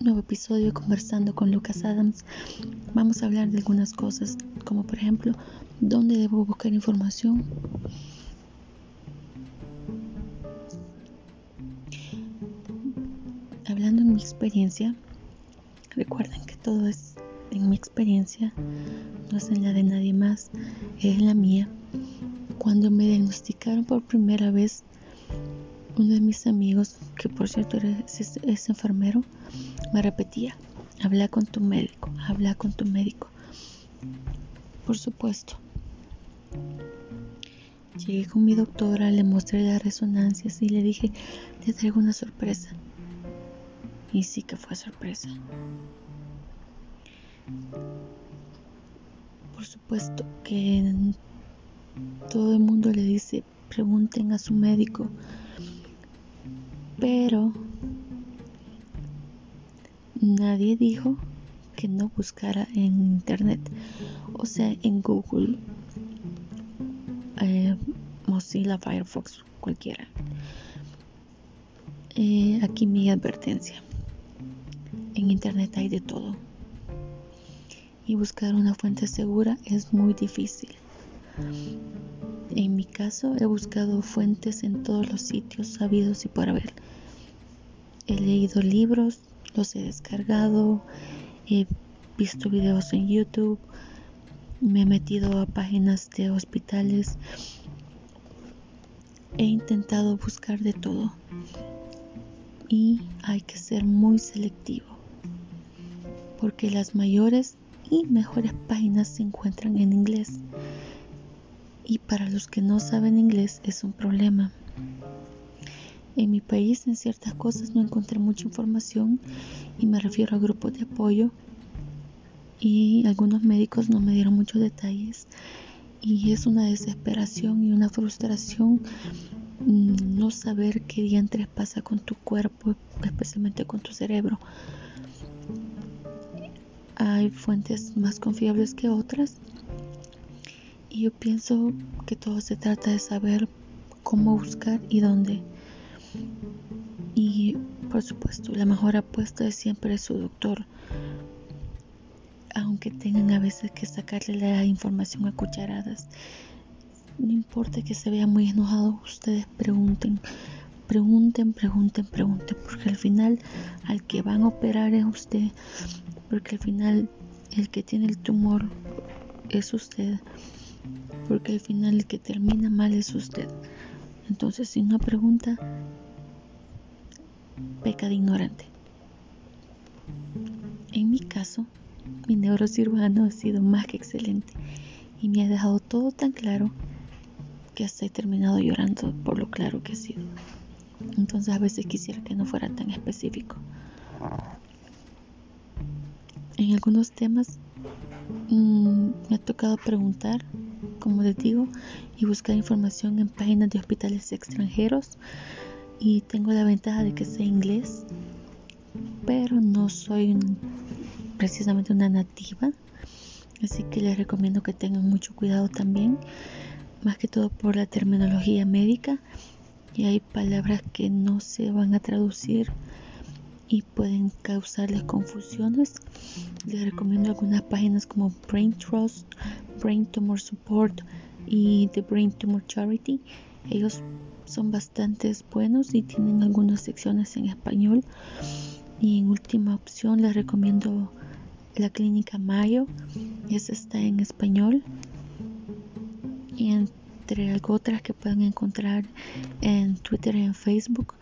nuevo episodio conversando con Lucas Adams. Vamos a hablar de algunas cosas, como por ejemplo, dónde debo buscar información. Hablando en mi experiencia, recuerden que todo es en mi experiencia, no es en la de nadie más, es la mía. Cuando me diagnosticaron por primera vez uno de mis amigos, que por cierto es, enfermero, me repetía, habla con tu médico, habla con tu médico. Por supuesto. Llegué con mi doctora, le mostré las resonancias y le dije, te traigo una sorpresa. Y sí que fue sorpresa. Por supuesto que todo el mundo le dice, pregunten a su médico pero nadie dijo que no buscara en internet, o sea, en Google, eh, Mozilla, Firefox, cualquiera. Eh, aquí mi advertencia. En internet hay de todo. Y buscar una fuente segura es muy difícil. En mi caso he buscado fuentes en todos los sitios sabidos y por haber. He leído libros, los he descargado, he visto videos en YouTube, me he metido a páginas de hospitales, he intentado buscar de todo. Y hay que ser muy selectivo porque las mayores y mejores páginas se encuentran en inglés y para los que no saben inglés es un problema. En mi país en ciertas cosas no encontré mucha información y me refiero a grupos de apoyo y algunos médicos no me dieron muchos detalles y es una desesperación y una frustración mm, no saber qué diantres pasa con tu cuerpo, especialmente con tu cerebro. Hay fuentes más confiables que otras y yo pienso que todo se trata de saber cómo buscar y dónde. Y por supuesto, la mejor apuesta es siempre su doctor. Aunque tengan a veces que sacarle la información a cucharadas. No importa que se vea muy enojado, ustedes pregunten, pregunten, pregunten, pregunten, porque al final al que van a operar es usted, porque al final el que tiene el tumor es usted porque al final el que termina mal es usted. Entonces, si no pregunta, peca de ignorante. En mi caso, mi neurocirujano ha sido más que excelente y me ha dejado todo tan claro que hasta he terminado llorando por lo claro que ha sido. Entonces a veces quisiera que no fuera tan específico. En algunos temas mm, me ha tocado preguntar como les digo, y buscar información en páginas de hospitales extranjeros. Y tengo la ventaja de que sé inglés, pero no soy precisamente una nativa. Así que les recomiendo que tengan mucho cuidado también, más que todo por la terminología médica. Y hay palabras que no se van a traducir y pueden causarles confusiones. Les recomiendo algunas páginas como Brain Trust, Brain Tumor Support y The Brain Tumor Charity. Ellos son bastante buenos y tienen algunas secciones en español. Y en última opción les recomiendo la clínica Mayo. Esa está en español. Y entre otras que pueden encontrar en Twitter y en Facebook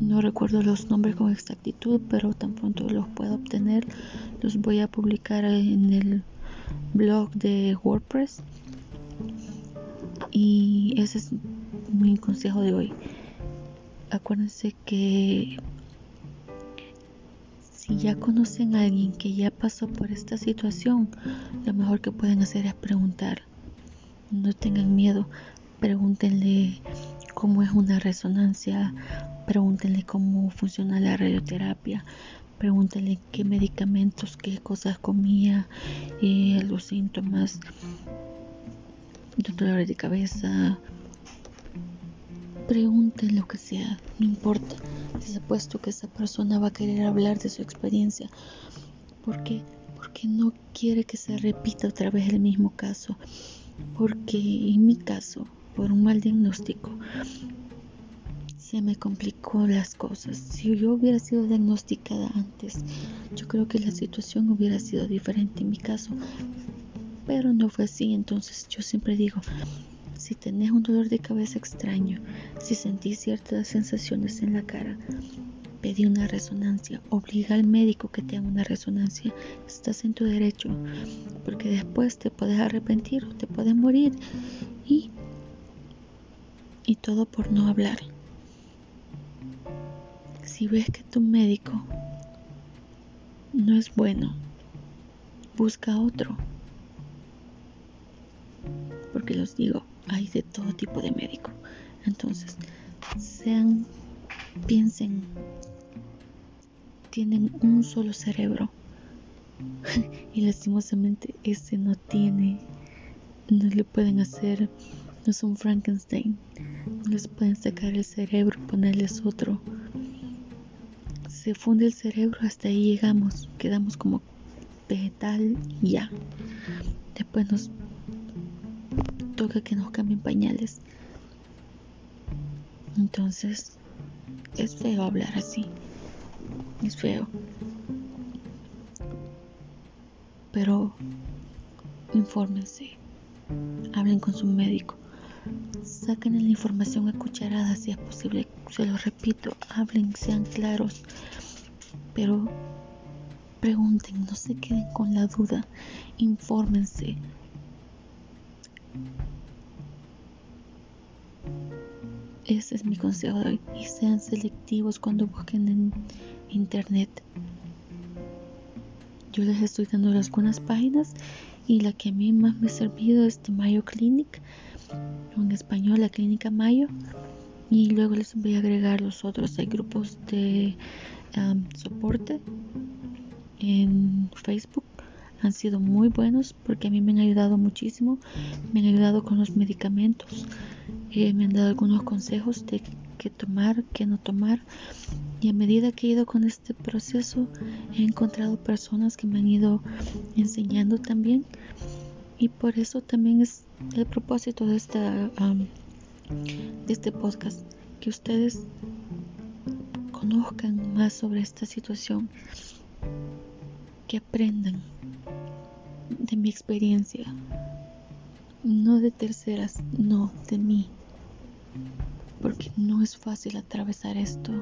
no recuerdo los nombres con exactitud, pero tan pronto los pueda obtener, los voy a publicar en el blog de WordPress. Y ese es mi consejo de hoy. Acuérdense que si ya conocen a alguien que ya pasó por esta situación, lo mejor que pueden hacer es preguntar. No tengan miedo, pregúntenle cómo es una resonancia, pregúntenle cómo funciona la radioterapia, pregúntenle qué medicamentos, qué cosas comía, eh, los síntomas, dolor de cabeza, pregunten lo que sea, no importa. Les apuesto que esa persona va a querer hablar de su experiencia. ¿Por qué? Porque no quiere que se repita otra vez el mismo caso. Porque en mi caso, por un mal diagnóstico, se me complicó las cosas. Si yo hubiera sido diagnosticada antes, yo creo que la situación hubiera sido diferente en mi caso. Pero no fue así, entonces yo siempre digo, si tenés un dolor de cabeza extraño, si sentís ciertas sensaciones en la cara, pedí una resonancia, obliga al médico que te haga una resonancia, estás en tu derecho, porque después te puedes arrepentir o te puedes morir y, y todo por no hablar. Si ves que tu médico no es bueno, busca otro. Porque los digo, hay de todo tipo de médico. Entonces, sean, piensen, tienen un solo cerebro. y lastimosamente ese no tiene, no le pueden hacer, no es un Frankenstein. No les pueden sacar el cerebro y ponerles otro. Se funde el cerebro, hasta ahí llegamos, quedamos como vegetal y ya. Después nos toca que nos cambien pañales. Entonces, es feo hablar así. Es feo. Pero infórmense. Hablen con su médico. Saquen la información a cucharadas si es posible. Se lo repito, hablen, sean claros. Pero pregunten, no se queden con la duda. Infórmense. Ese es mi consejo de hoy. Y sean selectivos cuando busquen en internet. Yo les estoy dando algunas páginas y la que a mí más me ha servido es de Mayo Clinic, en español la clínica Mayo. Y luego les voy a agregar los otros. Hay grupos de um, soporte en Facebook han sido muy buenos porque a mí me han ayudado muchísimo, me han ayudado con los medicamentos, eh, me han dado algunos consejos de qué tomar, qué no tomar y a medida que he ido con este proceso he encontrado personas que me han ido enseñando también y por eso también es el propósito de, esta, de este podcast, que ustedes conozcan más sobre esta situación, que aprendan de mi experiencia, no de terceras, no de mí, porque no es fácil atravesar esto.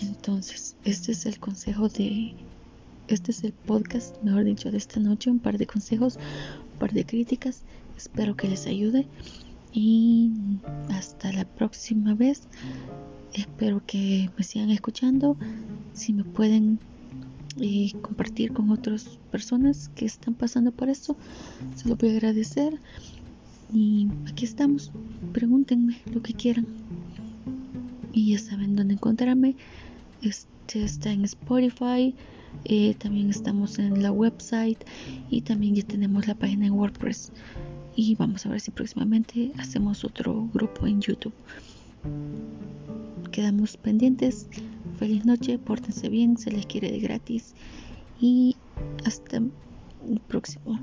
Entonces, este es el consejo de, este es el podcast, mejor dicho, de esta noche, un par de consejos, un par de críticas, espero que les ayude y hasta la próxima vez. Espero que me sigan escuchando. Si me pueden y compartir con otras personas que están pasando por esto. Se lo voy a agradecer. Y aquí estamos. Pregúntenme lo que quieran. Y ya saben dónde encontrarme. Este está en Spotify. Eh, también estamos en la website. Y también ya tenemos la página en WordPress. Y vamos a ver si próximamente hacemos otro grupo en YouTube. Quedamos pendientes. Feliz noche, pórtense bien, se les quiere de gratis y hasta el próximo.